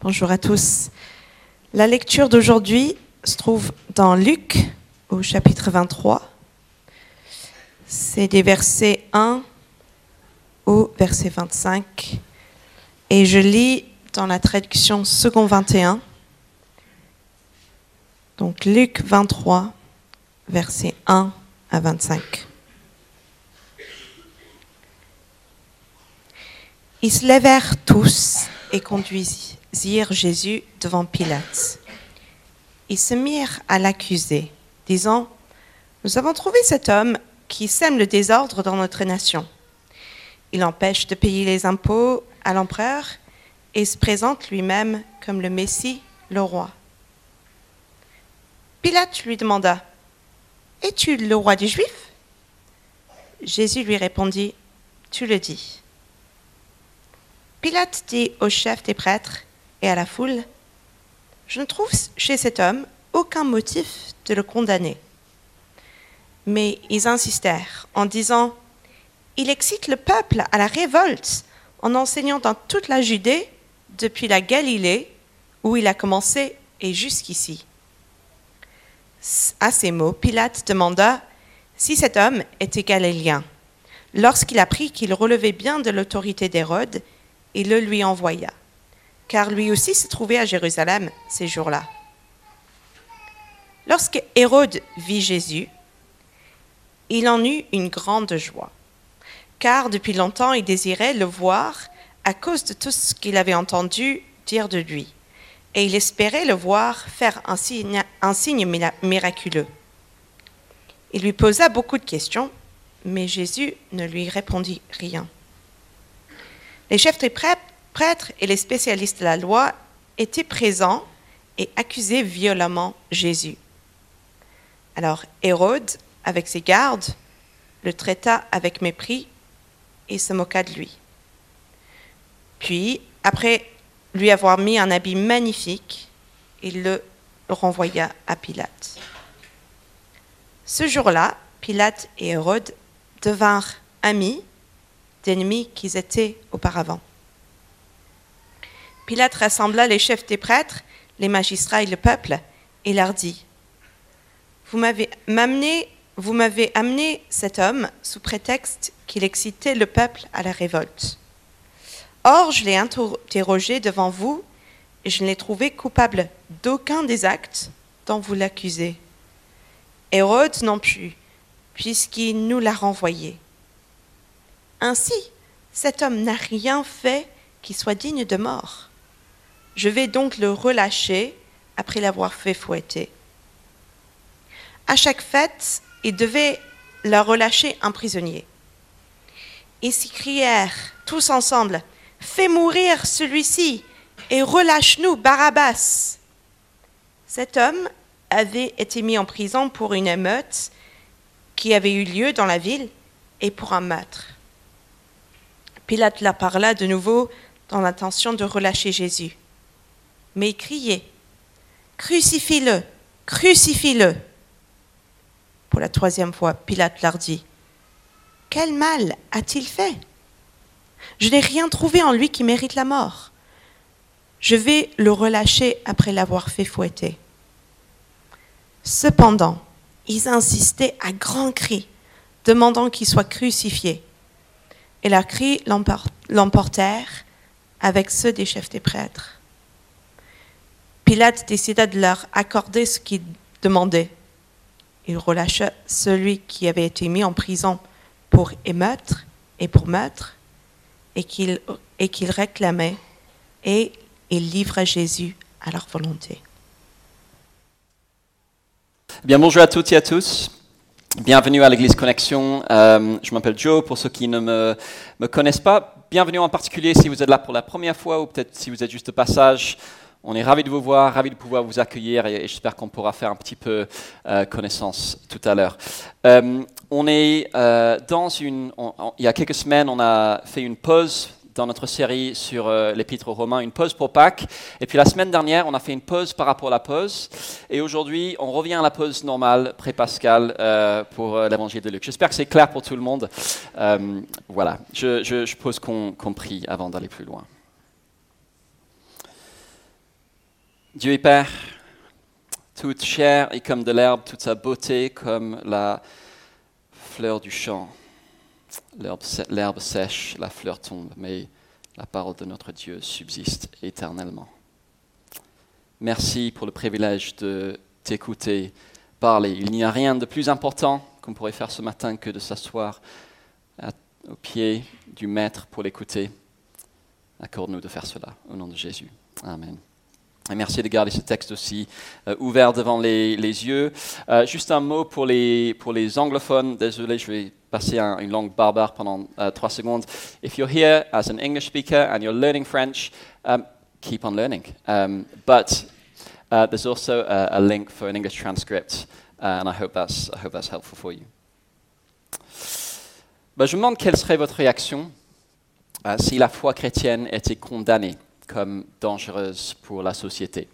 Bonjour à tous. La lecture d'aujourd'hui se trouve dans Luc au chapitre 23. C'est des versets 1 au verset 25. Et je lis dans la traduction second 21. Donc Luc 23, versets 1 à 25. Ils se levèrent tous et Jésus devant Pilate. Ils se mirent à l'accuser, disant, Nous avons trouvé cet homme qui sème le désordre dans notre nation. Il empêche de payer les impôts à l'empereur et se présente lui-même comme le Messie, le roi. Pilate lui demanda, Es-tu le roi des Juifs? Jésus lui répondit, Tu le dis. Pilate dit au chef des prêtres et à la foule, Je ne trouve chez cet homme aucun motif de le condamner. Mais ils insistèrent en disant, Il excite le peuple à la révolte en enseignant dans toute la Judée, depuis la Galilée, où il a commencé, et jusqu'ici. À ces mots, Pilate demanda si cet homme était galiléen. Lorsqu'il apprit qu'il relevait bien de l'autorité d'Hérode, il le lui envoya, car lui aussi se trouvait à Jérusalem ces jours-là. Lorsque Hérode vit Jésus, il en eut une grande joie, car depuis longtemps il désirait le voir à cause de tout ce qu'il avait entendu dire de lui, et il espérait le voir faire un signe, un signe miraculeux. Il lui posa beaucoup de questions, mais Jésus ne lui répondit rien. Les chefs des prêtres et les spécialistes de la loi étaient présents et accusaient violemment Jésus. Alors Hérode, avec ses gardes, le traita avec mépris et se moqua de lui. Puis, après lui avoir mis un habit magnifique, il le renvoya à Pilate. Ce jour-là, Pilate et Hérode devinrent amis d'ennemis qu'ils étaient auparavant. Pilate rassembla les chefs des prêtres, les magistrats et le peuple, et leur dit Vous m'avez amené, cet homme sous prétexte qu'il excitait le peuple à la révolte. Or, je l'ai interrogé devant vous et je ne l'ai trouvé coupable d'aucun des actes dont vous l'accusez. Hérode non plus, puisqu'il nous l'a renvoyé. Ainsi, cet homme n'a rien fait qui soit digne de mort. Je vais donc le relâcher après l'avoir fait fouetter. À chaque fête, il devait leur relâcher un prisonnier. Ils s'écrièrent tous ensemble Fais mourir celui-ci et relâche-nous Barabbas. Cet homme avait été mis en prison pour une émeute qui avait eu lieu dans la ville et pour un meurtre. Pilate la parla de nouveau dans l'intention de relâcher Jésus. Mais il criait Crucifie-le Crucifie-le Pour la troisième fois, Pilate leur dit Quel mal a-t-il fait? Je n'ai rien trouvé en lui qui mérite la mort. Je vais le relâcher après l'avoir fait fouetter. Cependant, ils insistaient à grands cris, demandant qu'il soit crucifié et leurs cris l'emportèrent avec ceux des chefs des prêtres. Pilate décida de leur accorder ce qu'ils demandaient. Il relâcha celui qui avait été mis en prison pour émeute et pour meurtre, et qu'il qu réclamait, et il livra Jésus à leur volonté. Bien, bonjour à toutes et à tous. Bienvenue à l'Église Connexion. Euh, je m'appelle Joe, pour ceux qui ne me, me, connaissent pas. Bienvenue en particulier si vous êtes là pour la première fois ou peut-être si vous êtes juste de passage. On est ravis de vous voir, ravis de pouvoir vous accueillir et, j'espère qu'on pourra faire un petit peu euh, connaissance tout à l'heure. Euh, on est euh, dans une... il y a quelques semaines, on a fait une pause dans notre série sur l'épître aux Romains, une pause pour Pâques. Et puis la semaine dernière, on a fait une pause par rapport à la pause. Et aujourd'hui, on revient à la pause normale, pré-pascale, euh, pour l'évangile de Luc. J'espère que c'est clair pour tout le monde. voilà, je pose qu'on qu prie avant d'aller plus loin. Dieu est Père, toute chair est comme de l'herbe, toute sa beauté comme la fleur du champ. L'herbe sèche, la fleur tombe, mais la parole de notre Dieu subsiste éternellement. Merci pour le privilège de t'écouter parler. Il n'y a rien de plus important qu'on pourrait faire ce matin que de s'asseoir au pied du Maître pour l'écouter. Accorde-nous de faire cela au nom de Jésus. Amen. Merci de garder ce texte aussi euh, ouvert devant les, yeux. Euh, juste un mot pour les, anglophones. Désolé, je vais passer une langue barbare pendant euh, trois secondes. If you're here as an English speaker and you're learning French, um, keep on learning. Um, but uh, there's also a, a, link for an English transcript, uh, and I hope that's, I hope that's helpful for you. Ben, je me demande quelle serait votre réaction si la foi chrétienne était condamnée comme dangereuse pour la société.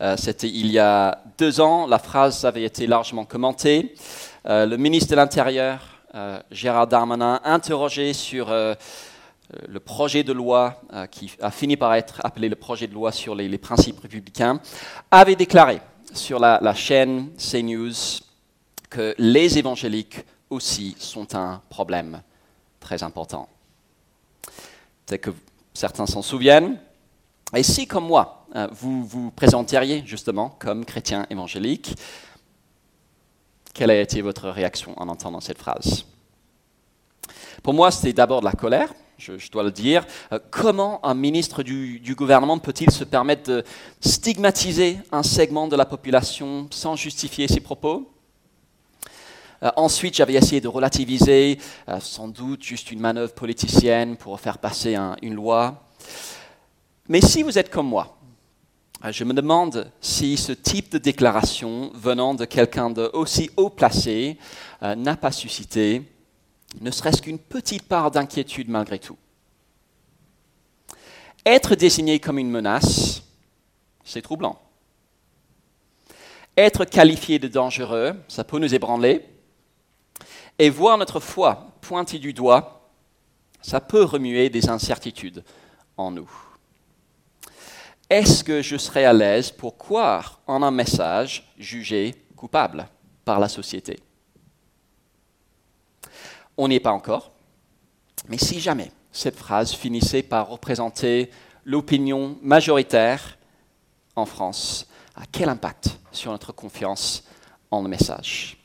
Euh, c'était il y a deux ans, la phrase avait été largement commentée. Euh, le ministre de l'Intérieur, euh, Gérard Darmanin, interrogé sur le projet de loi qui a fini par être appelé le projet de loi sur les, principes républicains, avait déclaré sur la, la chaîne CNews que les évangéliques aussi sont un problème très important. C'est que certains s'en souviennent. Et si, comme moi, euh, vous vous présenteriez justement comme chrétien évangélique, quelle a été votre réaction en entendant cette phrase? Pour moi, c'était d'abord de la colère, je, dois le dire. Euh, comment un ministre du, gouvernement peut-il se permettre de stigmatiser un segment de la population sans justifier ses propos? Euh, ensuite, j'avais essayé de relativiser, euh, sans doute juste une manœuvre politicienne pour faire passer une loi. Mais si vous êtes comme moi, euh, je me demande si ce type de déclaration venant de quelqu'un de aussi haut placé n'a pas suscité ne serait-ce qu'une petite part d'inquiétude malgré tout. Être désigné comme une menace, c'est troublant. Être qualifié de dangereux, ça peut nous ébranler. Et voir notre foi pointée du doigt, ça peut remuer des incertitudes en nous. Est-ce que je serai à l'aise pour croire en un message jugé coupable par la société? On n'y est pas encore, mais si jamais cette phrase finissait par représenter l'opinion majoritaire en France, à quel impact sur notre confiance en le message?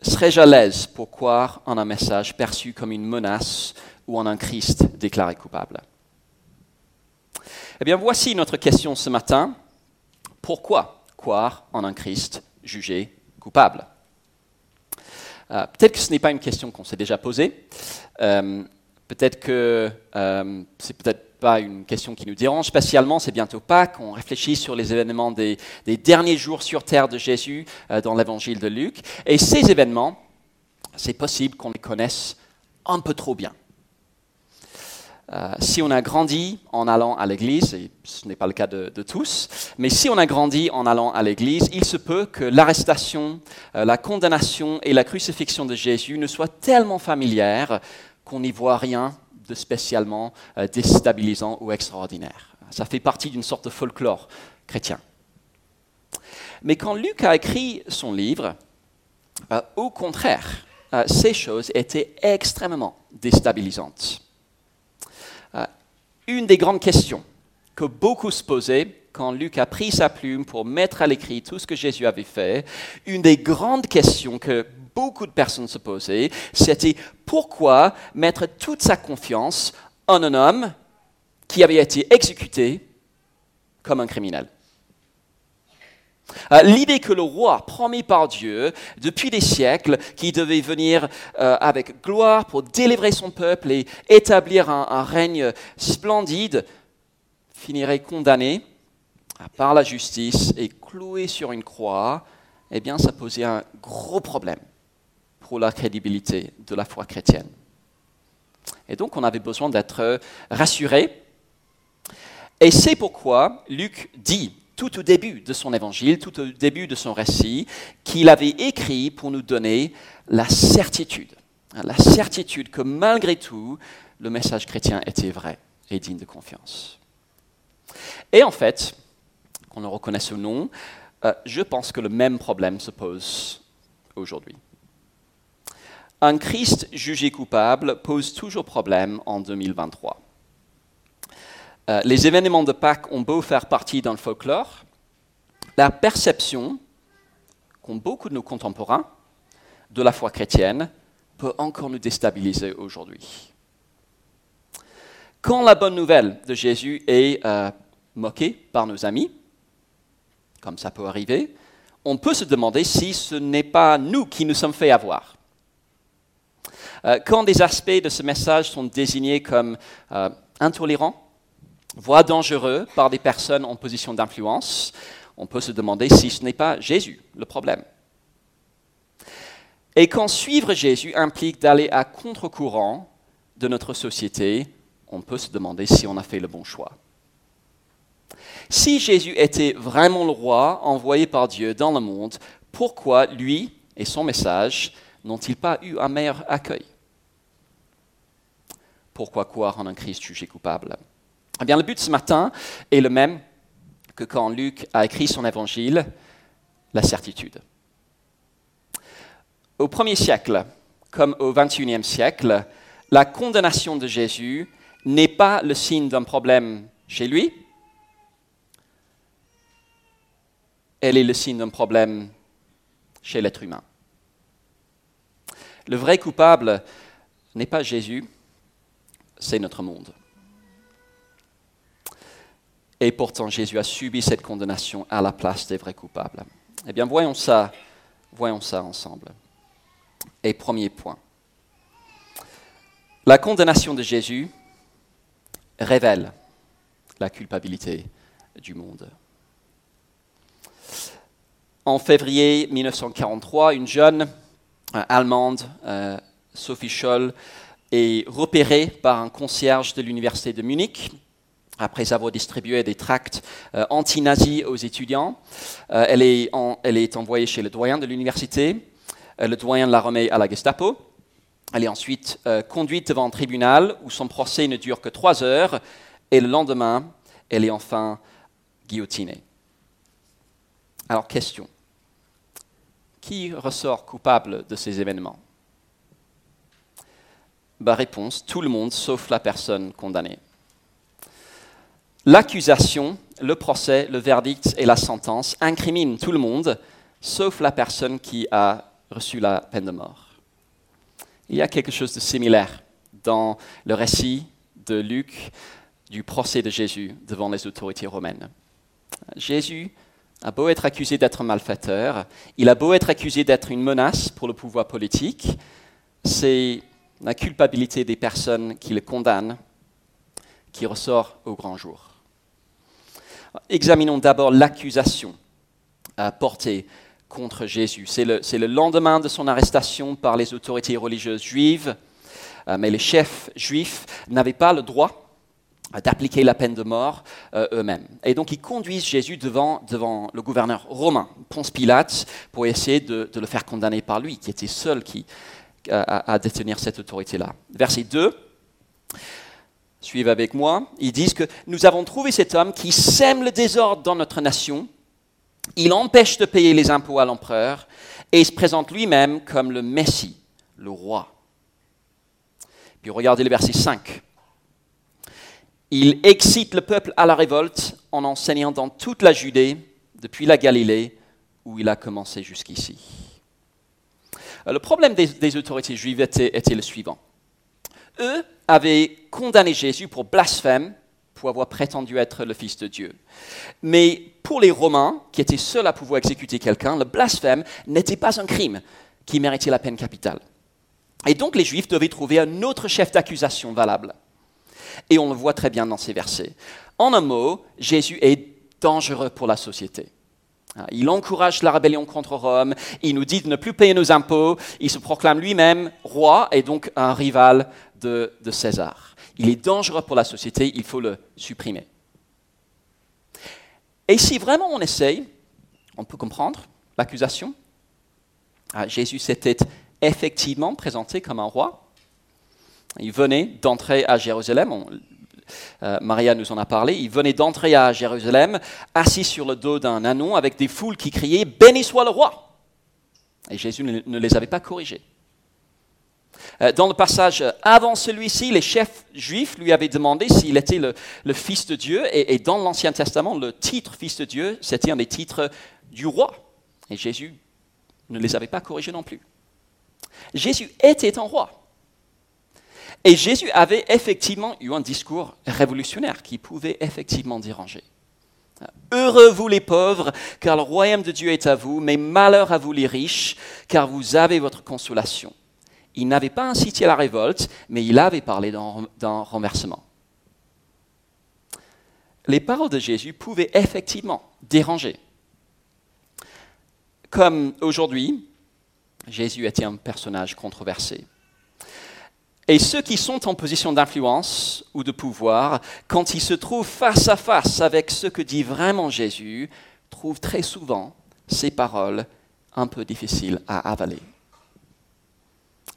Serais-je à l'aise pour croire en un message perçu comme une menace ou en un Christ déclaré coupable? Eh bien, voici notre question ce matin. Pourquoi croire en un Christ jugé coupable? Euh, Peut-être que ce n'est pas une question qu'on s'est déjà posée. Euh, peut-être que euh, c'est peut-être pas une question qui nous dérange spécialement, c'est bientôt Pâques, on réfléchit sur les événements des, derniers jours sur terre de Jésus euh, dans l'évangile de Luc. Et ces événements, c'est possible qu'on les connaisse un peu trop bien. Euh, si on a grandi en allant à l'église, et ce n'est pas le cas de, tous, mais si on a grandi en allant à l'église, il se peut que l'arrestation, euh, la condamnation et la crucifixion de Jésus ne soient tellement familières qu'on n'y voit rien de spécialement euh, déstabilisant ou extraordinaire. Ça fait partie d'une sorte de folklore chrétien. Mais quand Luc a écrit son livre, euh, au contraire, euh, ces choses étaient extrêmement déstabilisantes. une des grandes questions que beaucoup se posaient quand Luc a pris sa plume pour mettre à l'écrit tout ce que Jésus avait fait, une des grandes questions que beaucoup de personnes se posaient, c'était pourquoi mettre toute sa confiance en un homme qui avait été exécuté comme un criminel? Euh, l'idée que le roi promis par Dieu depuis des siècles, qui devait venir euh, avec gloire pour délivrer son peuple et établir un, règne splendide, finirait condamné par la justice et cloué sur une croix, eh bien ça posait un gros problème pour la crédibilité de la foi chrétienne. Et donc on avait besoin d'être rassuré. Et c'est pourquoi Luc dit tout au début de son évangile, tout au début de son récit, qu'il avait écrit pour nous donner la certitude, la certitude que malgré tout, le message chrétien était vrai et digne de confiance. Et en fait, qu'on le reconnaisse ou non, euh, je pense que le même problème se pose aujourd'hui. Un Christ jugé coupable pose toujours problème en 2023. Euh, les événements de Pâques ont beau faire partie d'un folklore, la perception qu'ont beaucoup de nos contemporains de la foi chrétienne peut encore nous déstabiliser aujourd'hui. Quand la bonne nouvelle de Jésus est euh, moquée par nos amis, comme ça peut arriver, on peut se demander si ce n'est pas nous qui nous sommes fait avoir. Euh, quand des aspects de ce message sont désignés comme euh, intolérants, voire dangereux par des personnes en position d'influence, on peut se demander si ce n'est pas Jésus le problème. Et quand suivre Jésus implique d'aller à contre-courant de notre société, on peut se demander si on a fait le bon choix. Si Jésus était vraiment le roi envoyé par Dieu dans le monde, pourquoi lui et son message n'ont-ils pas eu un meilleur accueil? Pourquoi croire en un Christ jugé coupable? Eh bien, le but ce matin est le même que quand Luc a écrit son évangile, la certitude. Au premier siècle, comme au XXIe siècle, la condamnation de Jésus n'est pas le signe d'un problème chez lui, elle est le signe d'un problème chez l'être humain. Le vrai coupable n'est pas Jésus, c'est notre monde. Et pourtant, Jésus a subi cette condamnation à la place des vrais coupables. Eh bien, voyons ça, voyons ça ensemble. Et premier point. La condamnation de Jésus révèle la culpabilité du monde. En février 1943, une jeune allemande, euh, Sophie Scholl, est repérée par un concierge de l'université de Munich après avoir distribué des tracts euh, anti-nazis aux étudiants. elle, est envoyée chez le doyen de l'université. le doyen la remet à la Gestapo. Elle est ensuite conduite devant un tribunal où son procès ne dure que trois heures et le lendemain, elle est enfin guillotinée. Alors, question. Qui ressort coupable de ces événements bah, Réponse, tout le monde sauf la personne condamnée. L'accusation, le procès, le verdict et la sentence incriminent tout le monde sauf la personne qui a reçu la peine de mort. Il y a quelque chose de similaire dans le récit de Luc du procès de Jésus devant les autorités romaines. Jésus a beau être accusé d'être un malfaiteur, il a beau être accusé d'être une menace pour le pouvoir politique, c'est la culpabilité des personnes qui le condamnent qui ressort au grand jour. Examinons d'abord l'accusation portée contre Jésus. C'est le, le, lendemain de son arrestation par les autorités religieuses juives, euh, mais les chefs juifs n'avaient pas le droit d'appliquer la peine de mort euh, eux-mêmes. Et donc ils conduisent Jésus devant, devant le gouverneur romain, Ponce Pilate, pour essayer de, le faire condamner par lui, qui était seul qui, à, détenir cette autorité-là. Verset 2, suivez avec moi, ils disent que nous avons trouvé cet homme qui sème le désordre dans notre nation, il empêche de payer les impôts à l'empereur, et il se présente lui-même comme le Messie, le roi. Puis regardez le verset 5. Il excite le peuple à la révolte en enseignant dans toute la Judée, depuis la Galilée, où il a commencé jusqu'ici. Euh, le problème des, autorités juives était, le suivant. Eux avaient condamné Jésus pour blasphème, pour avoir prétendu être le Fils de Dieu. Mais pour les Romains, qui étaient seuls à pouvoir exécuter quelqu'un, le blasphème n'était pas un crime qui méritait la peine capitale. Et donc les Juifs devaient trouver un autre chef d'accusation valable. Et on le voit très bien dans ces versets. En un mot, Jésus est dangereux pour la société. Ah, il encourage la rébellion contre Rome, il nous dit de ne plus payer nos impôts, il se proclame lui-même roi et donc un rival de, César. Il est dangereux pour la société, il faut le supprimer. Et si vraiment on essaye, on peut comprendre l'accusation. Ah, Jésus s'était effectivement présenté comme un roi, il venait d'entrer à Jérusalem. Euh, Maria nous en a parlé. Ils venaient d'entrer à Jérusalem, assis sur le dos d'un anon, avec des foules qui criaient Béni soit le roi Et Jésus ne, les avait pas corrigés. Euh, dans le passage avant celui-ci, les chefs juifs lui avaient demandé s'il était le, Fils de Dieu, et dans l'Ancien Testament, le titre Fils de Dieu, c'était un des titres du roi. Et Jésus ne les avait pas corrigés non plus. Jésus était un roi. Et Jésus avait effectivement eu un discours révolutionnaire qui pouvait effectivement déranger. Heureux vous les pauvres, car le royaume de Dieu est à vous, mais malheur à vous les riches, car vous avez votre consolation. Il n'avait pas incité à la révolte, mais il avait parlé d'un renversement. Les paroles de Jésus pouvaient effectivement déranger. Comme aujourd'hui, Jésus était un personnage controversé. Et ceux qui sont en position d'influence ou de pouvoir, quand ils se trouvent face à face avec ce que dit vraiment Jésus, trouvent très souvent ces paroles un peu difficiles à avaler.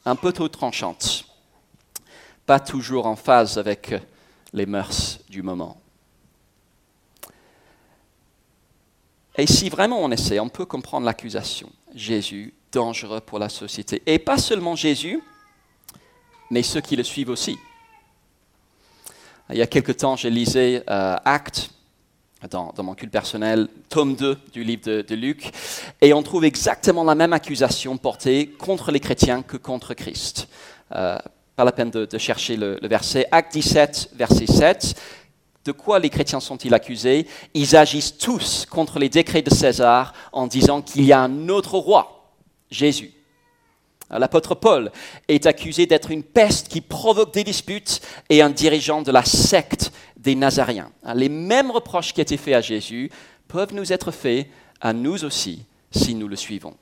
Un peu trop tranchantes, pas toujours en phase avec les mœurs du moment. Et si vraiment on essaie, on peut comprendre l'accusation. Jésus, dangereux pour la société. Et pas seulement Jésus, mais ceux qui le suivent aussi. Il y a quelque temps, j'ai lisé euh, Actes, dans, mon culte personnel, tome 2 du livre de, Luc, et on trouve exactement la même accusation portée contre les chrétiens que contre Christ. Euh, pas la peine de, chercher le, le, verset. Acte 17, verset 7. De quoi les chrétiens sont-ils accusés? Ils agissent tous contre les décrets de César en disant qu'il y a un autre roi, Jésus. L'apôtre Paul est accusé d'être une peste qui provoque des disputes et un dirigeant de la secte des Nazaréens. Les mêmes reproches qui étaient faits à Jésus peuvent nous être faits à nous aussi si nous le suivons.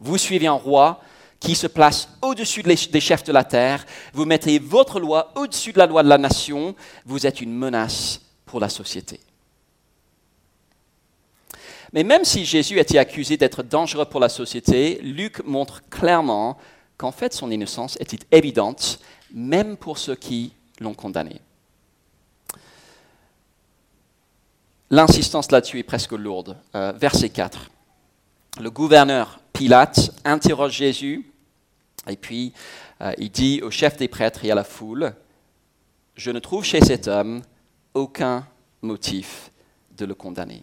Vous suivez un roi qui se place au-dessus des chefs de la terre, vous mettez votre loi au-dessus de la loi de la nation, vous êtes une menace pour la société. Mais même si Jésus était accusé d'être dangereux pour la société, Luc montre clairement qu'en fait son innocence était évidente, même pour ceux qui l'ont condamné. L'insistance là-dessus est presque lourde. Euh, verset 4. Le gouverneur Pilate interroge Jésus et puis euh, il dit au chef des prêtres et à la foule, je ne trouve chez cet homme aucun motif de le condamner.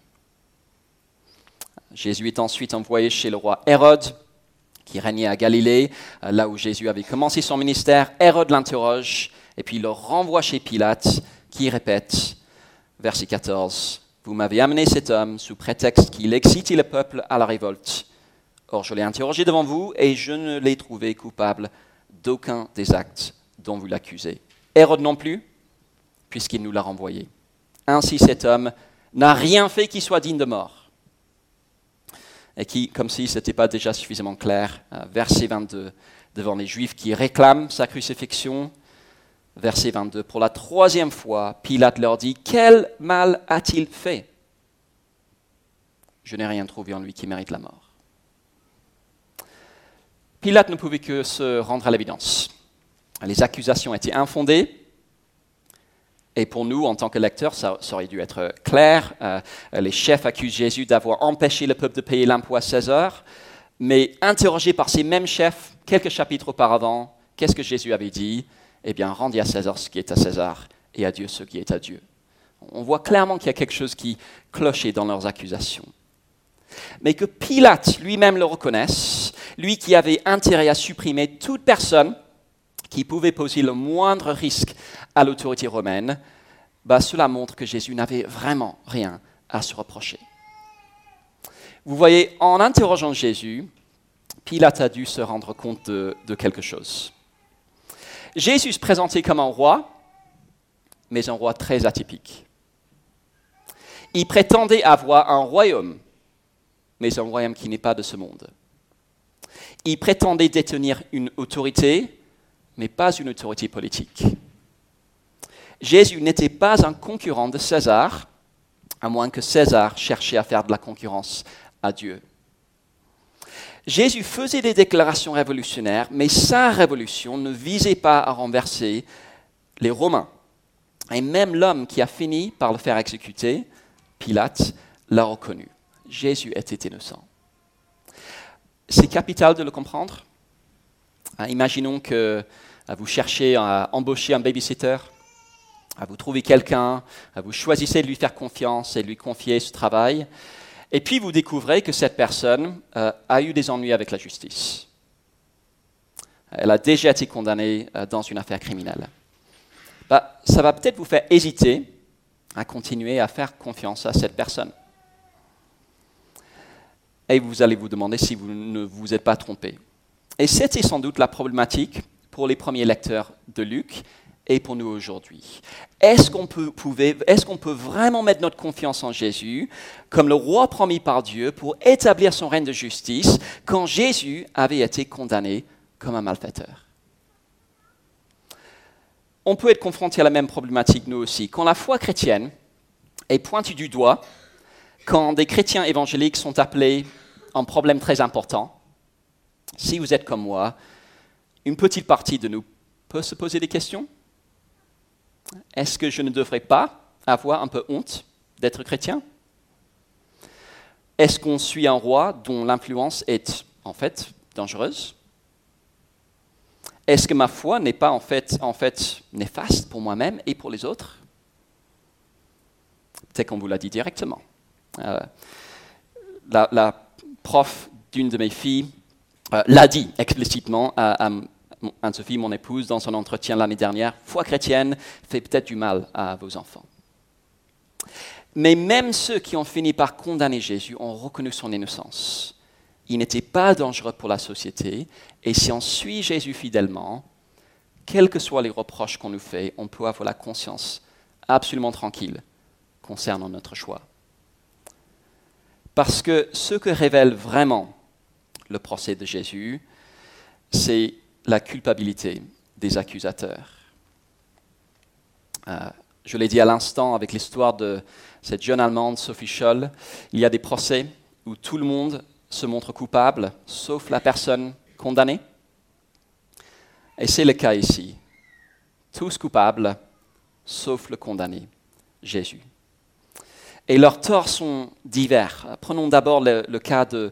Jésus est ensuite envoyé chez le roi Hérode, qui régnait à Galilée, euh, là où Jésus avait commencé son ministère. Hérode l'interroge, et puis le renvoie chez Pilate, qui répète, verset 14, Vous m'avez amené cet homme sous prétexte qu'il excitait le peuple à la révolte. Or, je l'ai interrogé devant vous, et je ne l'ai trouvé coupable d'aucun des actes dont vous l'accusez. Hérode non plus, puisqu'il nous l'a renvoyé. Ainsi cet homme n'a rien fait qui soit digne de mort et qui, comme si ce n'était pas déjà suffisamment clair, euh, verset 22, devant les Juifs qui réclament sa crucifixion, verset 22, pour la troisième fois, Pilate leur dit, quel mal a-t-il fait? Je n'ai rien trouvé en lui qui mérite la mort. Pilate ne pouvait que se rendre à l'évidence. Les accusations étaient infondées, et pour nous, en tant que lecteurs, ça, aurait dû être clair. Euh, les chefs accusent Jésus d'avoir empêché le peuple de payer l'impôt à César. Mais interrogé par ces mêmes chefs quelques chapitres auparavant, qu'est-ce que Jésus avait dit? Eh bien, rendez à César ce qui est à César et à Dieu ce qui est à Dieu. On voit clairement qu'il y a quelque chose qui clochait dans leurs accusations. Mais que Pilate lui-même le reconnaisse, lui qui avait intérêt à supprimer toute personne qui pouvait poser le moindre risque à l'autorité romaine, bah, cela montre que Jésus n'avait vraiment rien à se reprocher. Vous voyez, en interrogeant Jésus, Pilate a dû se rendre compte de, de quelque chose. Jésus se présentait comme un roi, mais un roi très atypique. Il prétendait avoir un royaume, mais un royaume qui n'est pas de ce monde. Il prétendait détenir une autorité, mais pas une autorité politique. Jésus n'était pas un concurrent de César, à moins que César cherchait à faire de la concurrence à Dieu. Jésus faisait des déclarations révolutionnaires, mais sa révolution ne visait pas à renverser les Romains. Et même l'homme qui a fini par le faire exécuter, Pilate, l'a reconnu. Jésus était innocent. C'est capital de le comprendre. Ah, imaginons que ah, vous cherchez à embaucher un babysitter, à vous trouver quelqu'un, vous choisissez de lui faire confiance et de lui confier ce travail, et puis vous découvrez que cette personne euh, a eu des ennuis avec la justice. Elle a déjà été condamnée euh, dans une affaire criminelle. Bah, ça va peut-être vous faire hésiter à continuer à faire confiance à cette personne. Et vous allez vous demander si vous ne vous êtes pas trompé. Et c'était sans doute la problématique pour les premiers lecteurs de Luc et pour nous aujourd'hui. Est-ce qu'on peut, vraiment mettre notre confiance en Jésus comme le roi promis par Dieu pour établir son règne de justice quand Jésus avait été condamné comme un malfaiteur? On peut être confronté à la même problématique nous aussi. Quand la foi chrétienne est pointue du doigt, quand des chrétiens évangéliques sont appelés un problème très important, si vous êtes comme moi, une petite partie de nous peut se poser des questions? Est-ce que je ne devrais pas avoir un peu honte d'être chrétien? Est-ce qu'on suit un roi dont l'influence est en fait dangereuse? Est-ce que ma foi n'est pas en fait, néfaste pour moi-même et pour les autres? Peut-être qu'on vous l'a dit directement. Euh, la, prof d'une de mes filles euh, l'a dit explicitement à, à, Anne-Sophie, mon épouse, dans son entretien l'année dernière, foi chrétienne fait peut-être du mal à vos enfants. Mais même ceux qui ont fini par condamner Jésus ont reconnu son innocence. Il n'était pas dangereux pour la société, et si on suit Jésus fidèlement, quels que soient les reproches qu'on nous fait, on peut avoir la conscience absolument tranquille concernant notre choix. Parce que ce que révèle vraiment le procès de Jésus, c'est la culpabilité des accusateurs. Euh, je l'ai dit à l'instant avec l'histoire de cette jeune Allemande, Sophie Scholl, il y a des procès où tout le monde se montre coupable, sauf la personne condamnée. Et c'est le cas ici. Tous coupables, sauf le condamné, Jésus. Et leurs torts sont divers. Prenons d'abord le, cas de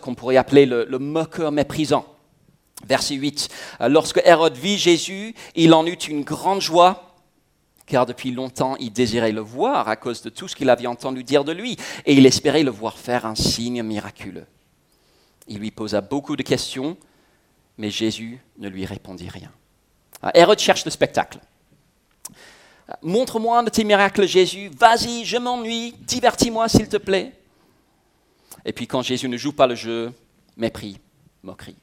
qu'on pourrait appeler le moqueur méprisant. Verset 8. Lorsque Hérode vit Jésus, il en eut une grande joie, car depuis longtemps il désirait le voir à cause de tout ce qu'il avait entendu dire de lui, et il espérait le voir faire un signe miraculeux. Il lui posa beaucoup de questions, mais Jésus ne lui répondit rien. Ah, Hérode cherche le spectacle. Montre-moi un de tes miracles, Jésus. Vas-y, je m'ennuie. Divertis-moi, s'il te plaît. Et puis quand Jésus ne joue pas le jeu, mépris, moquerie.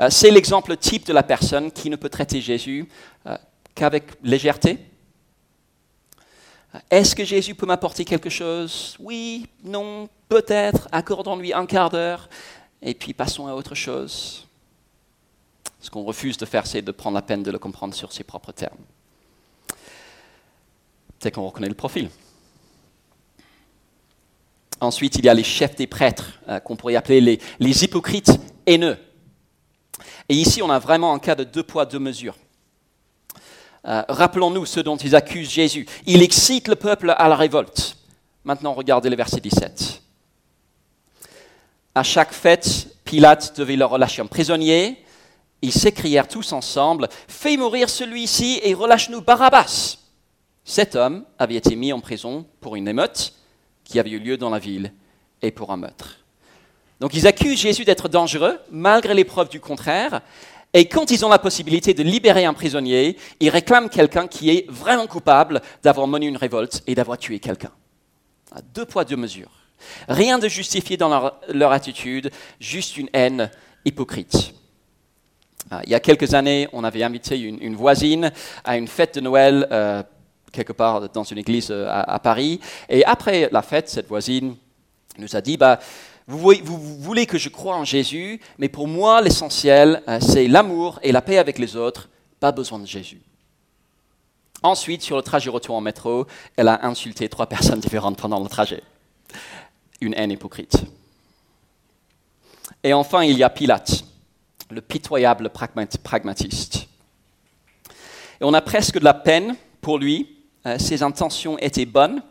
Euh, c'est l'exemple type de la personne qui ne peut traiter Jésus euh, qu'avec légèreté. Euh, est-ce que Jésus peut m'apporter quelque chose? Oui, non, peut-être. Accordons-lui un quart d'heure et puis passons à autre chose. Ce qu'on refuse de faire, c'est de prendre la peine de le comprendre sur ses propres termes. C'est qu'on reconnaît le profil. Ensuite, il y a les chefs des prêtres, qu'on pourrait appeler les, les hypocrites haineux. Et ici, on a vraiment un cas de deux poids, deux mesures. Euh, rappelons-nous ce dont ils accusent Jésus. Il excite le peuple à la révolte. Maintenant, regardez le verset 17. À chaque fête, Pilate devait leur relâcher un prisonnier. Ils s'écrièrent tous ensemble Fais mourir celui-ci et relâche-nous Barabbas. Cet homme avait été mis en prison pour une émeute qui avait eu lieu dans la ville et pour un meurtre. Donc ils accusent Jésus d'être dangereux, malgré les preuves du contraire. Et quand ils ont la possibilité de libérer un prisonnier, ils réclament quelqu'un qui est vraiment coupable d'avoir mené une révolte et d'avoir tué quelqu'un. Deux poids, deux mesures. Rien de justifié dans leur, attitude, juste une haine hypocrite. Ah, il y a quelques années, on avait invité une, voisine à une fête de Noël euh, quelque part dans une église euh, à, à, Paris. Et après la fête, cette voisine nous a dit, bah, vous, voulez que je croie en Jésus, mais pour moi, l'essentiel, euh, c'est l'amour et la paix avec les autres, pas besoin de Jésus. Ensuite, sur le trajet retour en métro, elle a insulté trois personnes différentes pendant le trajet. Une haine hypocrite. Et enfin, il y a Pilate, le pitoyable pragmatiste. Et on a presque de la peine pour lui. Euh, ses intentions étaient bonnes.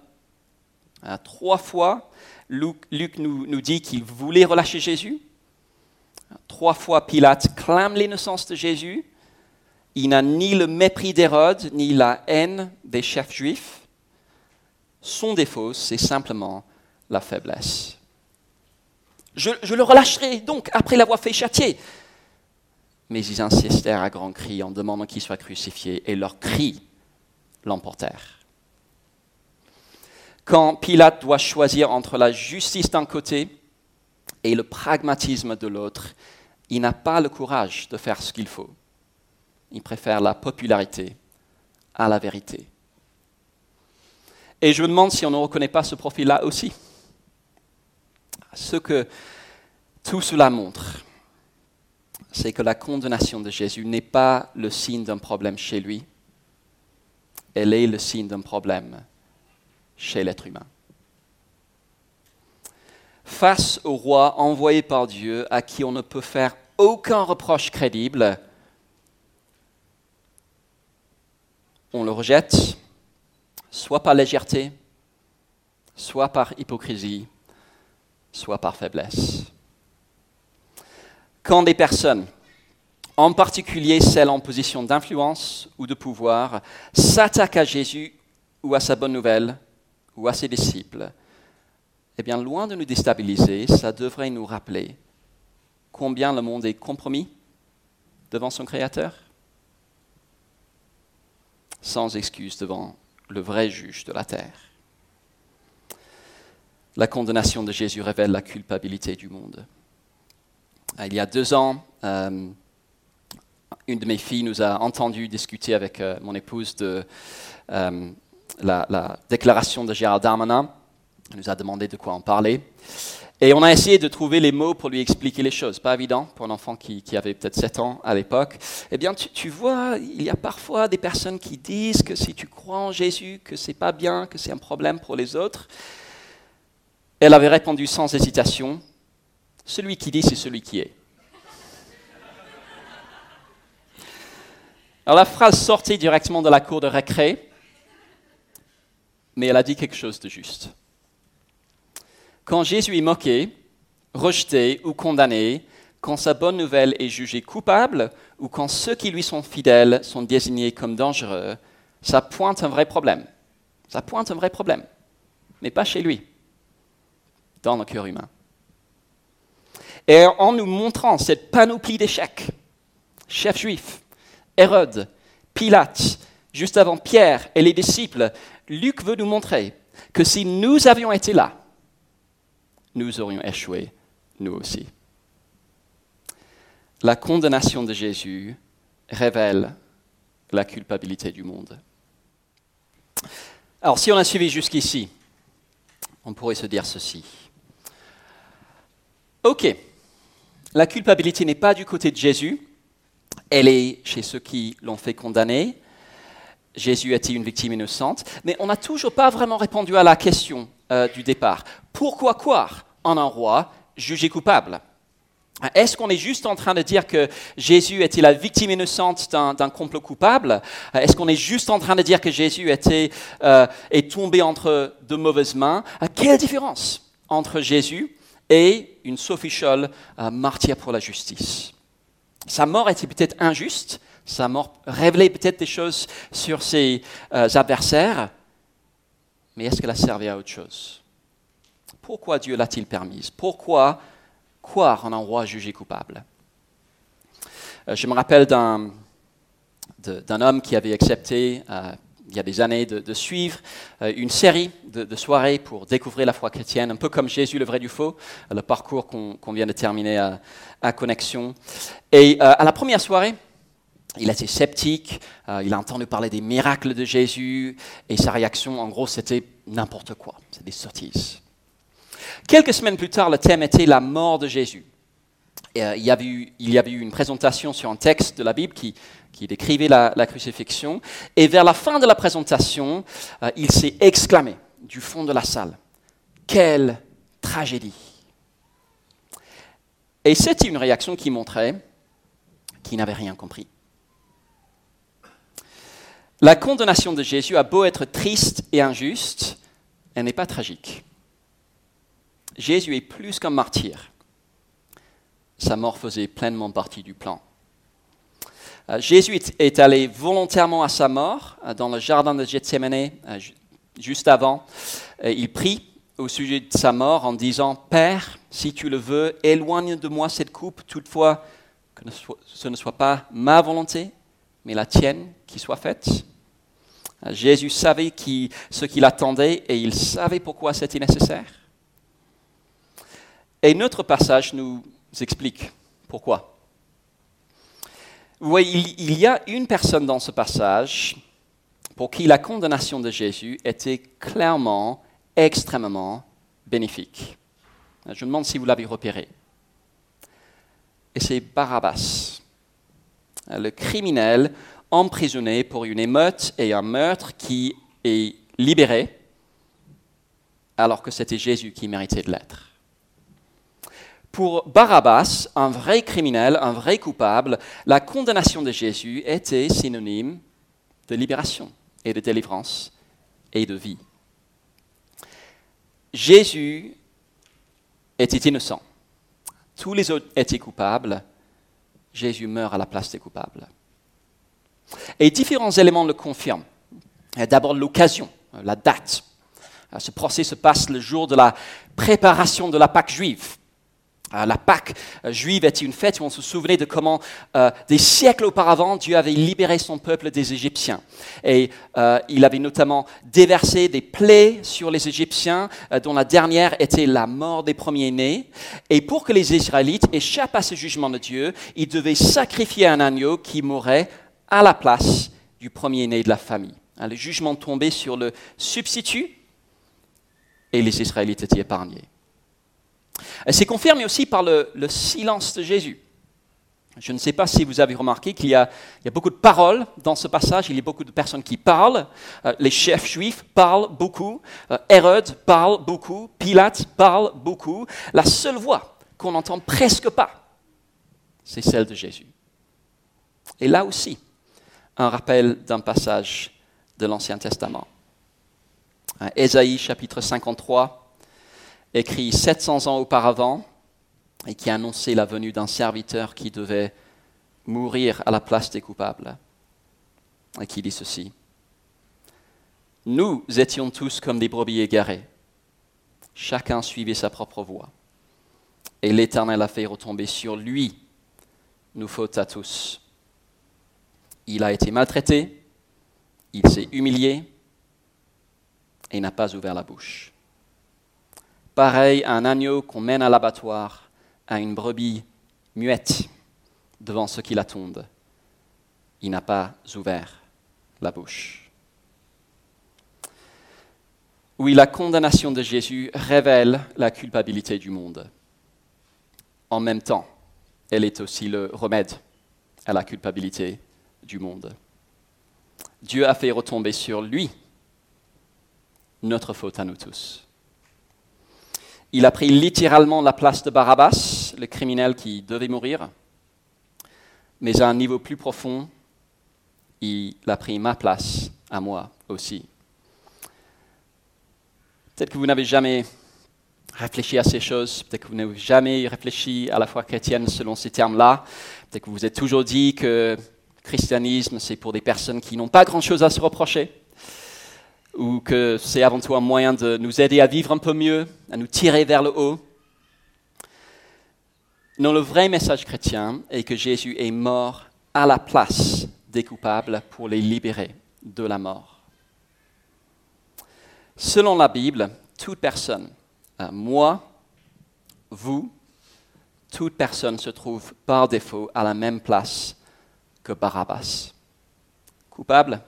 Euh, trois fois, Luc, nous, dit qu'il voulait relâcher Jésus. Trois fois, Pilate clame l'innocence de Jésus. Il n'a ni le mépris d'Hérode, ni la haine des chefs juifs. Son défaut, c'est simplement la faiblesse. Je, le relâcherai donc après l'avoir fait châtier. Mais ils insistèrent à grands cris en demandant qu'il soit crucifié, et leurs cris l'emportèrent. Quand Pilate doit choisir entre la justice d'un côté et le pragmatisme de l'autre, il n'a pas le courage de faire ce qu'il faut. Il préfère la popularité à la vérité. Et je me demande si on ne reconnaît pas ce profil-là aussi. Ce que tout cela montre, c'est que la condamnation de Jésus n'est pas le signe d'un problème chez lui, elle est le signe d'un problème chez l'être humain. Face au roi envoyé par Dieu à qui on ne peut faire aucun reproche crédible, on le rejette, soit par légèreté, soit par hypocrisie, soit par faiblesse. Quand des personnes, en particulier celles en position d'influence ou de pouvoir, s'attaquent à Jésus ou à sa bonne nouvelle ou à ses disciples, eh bien, loin de nous déstabiliser, ça devrait nous rappeler combien le monde est compromis devant son Créateur, sans excuse devant le vrai juge de la terre. La condamnation de Jésus révèle la culpabilité du monde. Euh, il y a deux ans, euh, une de mes filles nous a entendu discuter avec euh, mon épouse de la, la, déclaration de Gérald Darmanin. Elle nous a demandé de quoi en parler. Et on a essayé de trouver les mots pour lui expliquer les choses. Pas évident pour un enfant qui, avait peut-être 7 ans à l'époque. Eh bien, tu, vois, il y a parfois des personnes qui disent que si tu crois en Jésus, que c'est pas bien, que c'est un problème pour les autres. Elle avait répondu sans hésitation Celui qui dit, c'est celui qui est. Alors la phrase sortait directement de la cour de récré, mais elle a dit quelque chose de juste. Quand Jésus est moqué, rejeté ou condamné, quand sa bonne nouvelle est jugée coupable ou quand ceux qui lui sont fidèles sont désignés comme dangereux, ça pointe un vrai problème. Ça pointe un vrai problème. Mais pas chez lui, dans le cœur humain. Et en nous montrant cette panoplie d'échecs, chef juif, Hérode, Pilate, juste avant Pierre et les disciples, Luc veut nous montrer que si nous avions été là, nous aurions échoué, nous aussi. La condamnation de Jésus révèle la culpabilité du monde. Alors si on a suivi jusqu'ici, on pourrait se dire ceci. Ok, la culpabilité n'est pas du côté de Jésus, elle est chez ceux qui l'ont fait condamner. Jésus était une victime innocente, mais on n'a toujours pas vraiment répondu à la question euh, du départ. Pourquoi croire en un roi jugé coupable? Est-ce qu'on est juste en train de dire que Jésus était la victime innocente d'un complot coupable? Est-ce qu'on est juste en train de dire que Jésus était, euh, est tombé entre de mauvaises mains? Quelle différence entre Jésus et une Sophie Scholl, euh, pour la justice? Sa mort était peut-être injuste, sa mort révélait peut-être des choses sur ses adversaires, mais est-ce qu'elle a servi à autre chose? Pourquoi Dieu l'a-t-il permise? Pourquoi croire en un roi jugé coupable? Euh, Je me rappelle d'un, homme qui avait accepté, euh, il y a des années, de, suivre euh, une série de, soirées pour découvrir la foi chrétienne, un peu comme Jésus, le vrai du faux, le parcours qu'on, vient de terminer à, à Connexion. Et à la première soirée, il était sceptique, euh, il a entendu parler des miracles de Jésus, et sa réaction, en gros, c'était n'importe quoi, c'est des sottises. Quelques semaines plus tard, le thème était la mort de Jésus. Euh, il, y avait eu, une présentation sur un texte de la Bible qui, décrivait la, crucifixion, et vers la fin de la présentation, euh, il s'est exclamé du fond de la salle, Quelle tragédie Et c'était une réaction qui montrait qu'il n'avait rien compris. La condamnation de Jésus a beau être triste et injuste, elle n'est pas tragique. Jésus est plus qu'un martyr. Sa mort faisait pleinement partie du plan. Euh, Jésus est allé volontairement à sa mort euh, dans le jardin de Gethsemane euh, juste avant. Il prie au sujet de sa mort en disant Père, si tu le veux, éloigne de moi cette coupe, toutefois que ce ne soit pas ma volonté, mais la tienne qui soit faite. Jésus savait ce qu'il attendait et il savait pourquoi c'était nécessaire. Et notre passage nous explique pourquoi. Vous voyez, il y a une personne dans ce passage pour qui la condamnation de Jésus était clairement, extrêmement bénéfique. Je me demande si vous l'avez repéré. Et c'est Barabbas, le criminel emprisonné pour une émeute et un meurtre qui est libéré alors que c'était Jésus qui méritait de l'être. Pour Barabbas, un vrai criminel, un vrai coupable, la condamnation de Jésus était synonyme de libération et de délivrance et de vie. Jésus était innocent. Tous les autres étaient coupables. Jésus meurt à la place des coupables. Et différents éléments le confirment. D'abord l'occasion, la date. Ce procès se passe le jour de la préparation de la Pâque juive. Euh, la Pâque euh, juive était une fête où on se souvenait de comment, euh, des siècles auparavant, Dieu avait libéré son peuple des Égyptiens. Et il avait notamment déversé des plaies sur les Égyptiens, dont la dernière était la mort des premiers-nés. Et pour que les Israélites échappent à ce jugement de Dieu, ils devaient sacrifier un agneau qui mourrait à la place du premier-né de la famille. Hein, le jugement tombait sur le substitut et les Israélites étaient épargnés. C'est confirmé aussi par le, silence de Jésus. Je ne sais pas si vous avez remarqué qu'il y, a beaucoup de paroles dans ce passage, il y a beaucoup de personnes qui parlent. Euh, les chefs juifs parlent beaucoup, euh, Hérode parle beaucoup, Pilate parle beaucoup. La seule voix qu'on n'entend presque pas, c'est celle de Jésus. Et là aussi, un rappel d'un passage de l'Ancien Testament. Ésaïe chapitre 53, écrit 700 ans auparavant et qui annonçait la venue d'un serviteur qui devait mourir à la place des coupables. Et qui dit ceci. Nous étions tous comme des brebis égarées. Chacun suivait sa propre voie. Et l'Éternel a fait retomber sur lui nous fautes à tous. Il a été maltraité, il s'est humilié et n'a pas ouvert la bouche pareil à un agneau qu'on mène à l'abattoir, à une brebis muette devant ceux qui l'attendent. Il n'a pas ouvert la bouche. Oui, la condamnation de Jésus révèle la culpabilité du monde. En même temps, elle est aussi le remède à la culpabilité du monde. Dieu a fait retomber sur lui notre faute à nous tous. Il a pris littéralement la place de Barabbas, le criminel qui devait mourir. Mais à un niveau plus profond, il a pris ma place à moi aussi. Peut-être que vous n'avez jamais réfléchi à ces choses, peut-être que vous n'avez jamais réfléchi à la foi chrétienne selon ces termes-là, peut-être que vous vous êtes toujours dit que christianisme, c'est pour des personnes qui n'ont pas grand-chose à se reprocher ou que c'est avant tout un moyen de nous aider à vivre un peu mieux, à nous tirer vers le haut. Non, le vrai message chrétien est que Jésus est mort à la place des coupables pour les libérer de la mort. Selon la Bible, toute personne, euh, moi, vous, toute personne se trouve par défaut à la même place que Barabbas. Coupable,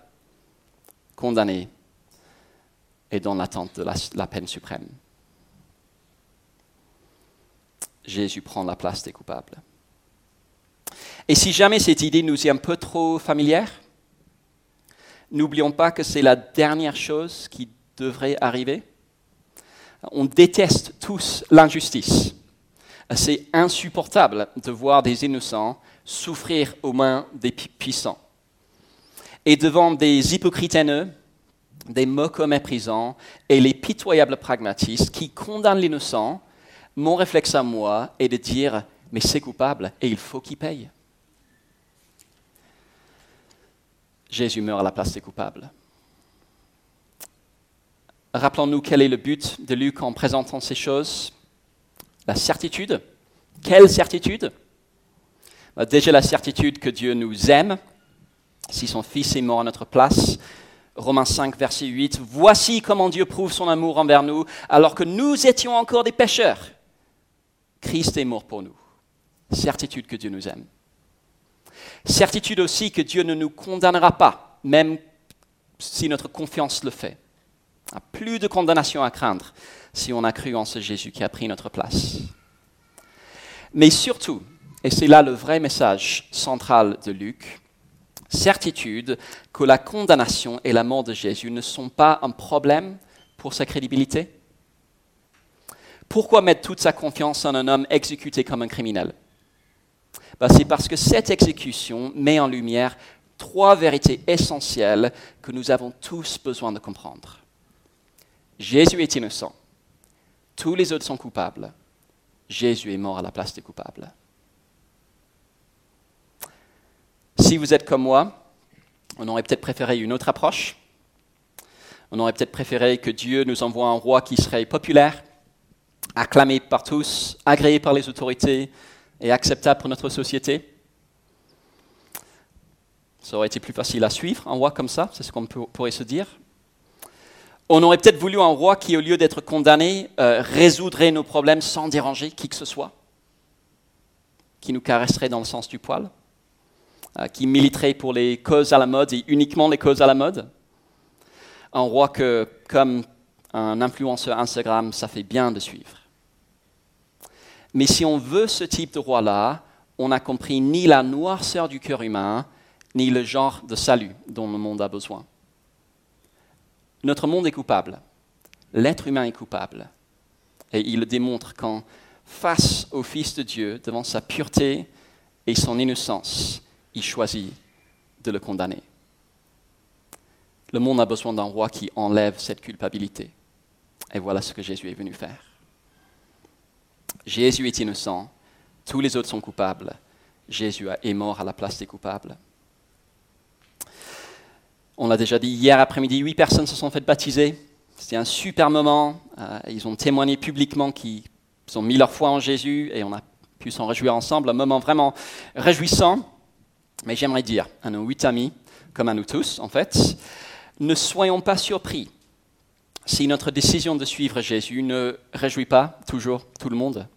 condamné et dans l'attente de la, peine suprême. Jésus prend la place des coupables. Et si jamais cette idée nous est un peu trop familière, n'oublions pas que c'est la dernière chose qui devrait arriver. On déteste tous l'injustice. C'est insupportable de voir des innocents souffrir aux mains des puissants. Et devant des hypocrites haineux, des moqueurs méprisants et les pitoyables pragmatistes qui condamnent l'innocent, mon réflexe à moi est de dire Mais c'est coupable et il faut qu'il paye. Jésus meurt à la place des coupables. Rappelons-nous quel est le but de Luc en présentant ces choses. La certitude. Quelle certitude? Bah, Déjà la certitude que Dieu nous aime, si son Fils est mort à notre place. Romains 5, verset 8. Voici comment Dieu prouve son amour envers nous, alors que nous étions encore des pécheurs. Christ est mort pour nous. Certitude que Dieu nous aime. Certitude aussi que Dieu ne nous condamnera pas, même si notre confiance le fait. Plus de condamnation à craindre si on a cru en ce Jésus qui a pris notre place. Mais surtout, et c'est là le vrai message central de Luc, certitude que la condamnation et la mort de Jésus ne sont pas un problème pour sa crédibilité Pourquoi mettre toute sa confiance en un homme exécuté comme un criminel? Bah, C'est parce que cette exécution met en lumière trois vérités essentielles que nous avons tous besoin de comprendre. Jésus est innocent. Tous les autres sont coupables. Jésus est mort à la place des coupables. Si vous êtes comme moi, on aurait peut-être préféré une autre approche. On aurait peut-être préféré que Dieu nous envoie un roi qui serait populaire, acclamé par tous, agréé par les autorités et acceptable pour notre société. Ça aurait été plus facile à suivre, un roi comme ça, c'est ce qu'on pourrait se dire. On aurait peut-être voulu un roi qui, au lieu d'être condamné, euh, résoudrait nos problèmes sans déranger qui que ce soit, qui nous caresserait dans le sens du poil, qui militerait pour les causes à la mode et uniquement les causes à la mode. Un roi que, comme un influenceur Instagram, ça fait bien de suivre. Mais si on veut ce type de roi-là, on n'a compris ni la noirceur du cœur humain, ni le genre de salut dont le monde a besoin. Notre monde est coupable. L'être humain est coupable. Et il le démontre quand, face au Fils de Dieu, devant sa pureté et son innocence, il choisit de le condamner. Le monde a besoin d'un roi qui enlève cette culpabilité. Et voilà ce que Jésus est venu faire. Jésus est innocent, tous les autres sont coupables. Jésus est mort à la place des coupables. On l'a déjà dit hier après-midi, huit personnes se sont faites baptiser. C'était un super moment. Euh, ils ont témoigné publiquement qu'ils ont mis leur foi en Jésus et on a pu s'en réjouir ensemble. Un moment vraiment réjouissant. Mais j'aimerais dire à nos huit amis, comme à nous tous en fait, ne soyons pas surpris si notre décision de suivre Jésus ne réjouit pas toujours tout le monde.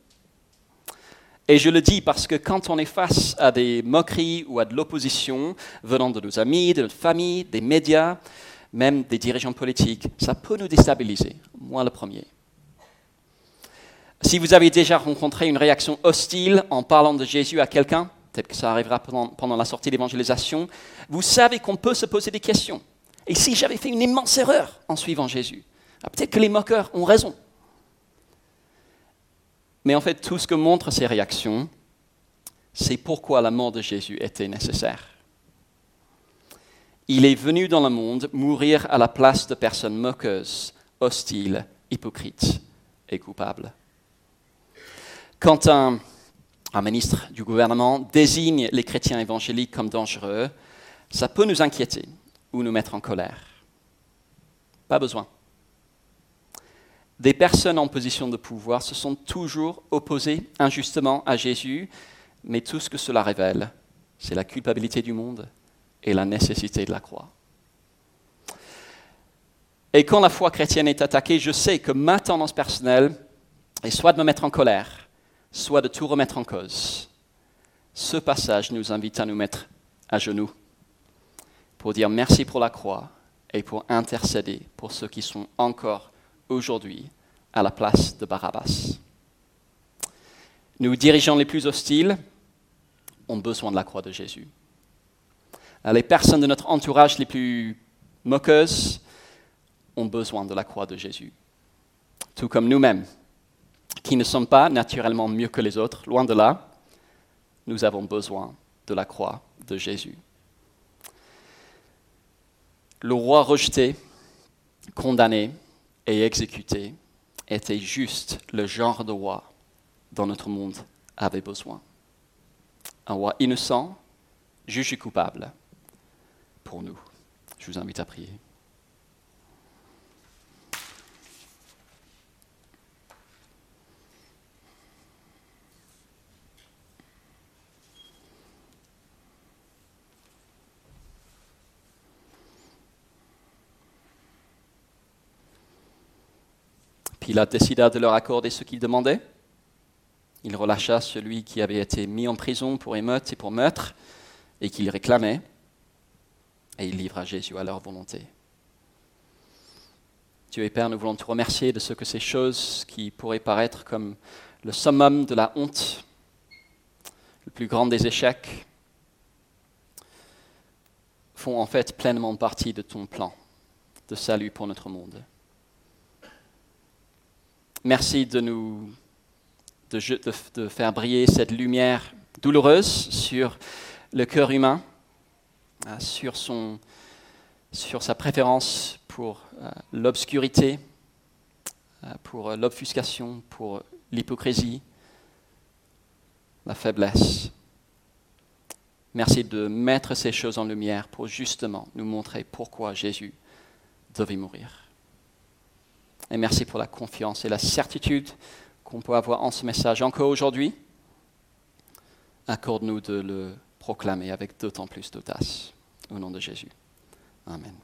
Et je le dis parce que quand on est face à des moqueries ou à de l'opposition venant de nos amis, de notre famille, des médias, même des dirigeants politiques, ça peut nous déstabiliser, moi le premier. Si vous avez déjà rencontré une réaction hostile en parlant de Jésus à quelqu'un, peut-être que ça arrivera pendant, la sortie d'évangélisation, vous savez qu'on peut se poser des questions. Et si j'avais fait une immense erreur en suivant Jésus ah, Peut-être que les moqueurs ont raison. Mais en fait, tout ce que montrent ces réactions, c'est pourquoi la mort de Jésus était nécessaire. Il est venu dans le monde mourir à la place de personnes moqueuses, hostiles, hypocrites et coupables. Quand un, un, ministre du gouvernement désigne les chrétiens évangéliques comme dangereux, ça peut nous inquiéter ou nous mettre en colère. Pas besoin des personnes en position de pouvoir se sont toujours opposées injustement à Jésus, mais tout ce que cela révèle, c'est la culpabilité du monde et la nécessité de la croix. Et quand la foi chrétienne est attaquée, je sais que ma tendance personnelle est soit de me mettre en colère, soit de tout remettre en cause. Ce passage nous invite à nous mettre à genoux pour dire merci pour la croix et pour intercéder pour ceux qui sont encore aujourd'hui à la place de Barabbas. Nous, dirigeants les plus hostiles, ont besoin de la croix de Jésus. Les personnes de notre entourage les plus moqueuses ont besoin de la croix de Jésus. Tout comme nous-mêmes, qui ne sommes pas naturellement mieux que les autres, loin de là, nous avons besoin de la croix de Jésus. le roi rejeté, condamné et exécuté était juste le genre de roi dont notre monde avait besoin. Un roi innocent, jugé coupable pour nous. Je vous invite à prier. Pilate décida de leur accorder ce qu'ils demandaient. Il relâcha celui qui avait été mis en prison pour émeute et pour meurtre et qu'il réclamait, et il livra Jésus à leur volonté. Dieu et Père, nous voulons te remercier de ce que ces choses qui pourraient paraître comme le summum de la honte, le plus grand des échecs, font en fait pleinement partie de ton plan de salut pour notre monde. Merci de nous de, faire briller cette lumière douloureuse sur le cœur humain, euh, sur, sa préférence pour euh, l'obscurité, euh, pour l'obfuscation, pour l'hypocrisie, la faiblesse. Merci de mettre ces choses en lumière pour justement nous montrer pourquoi Jésus devait mourir. Et merci pour la confiance et la certitude qu'on peut avoir en ce message encore aujourd'hui. Accorde-nous de le proclamer avec d'autant plus d'audace. Au nom de Jésus. Amen.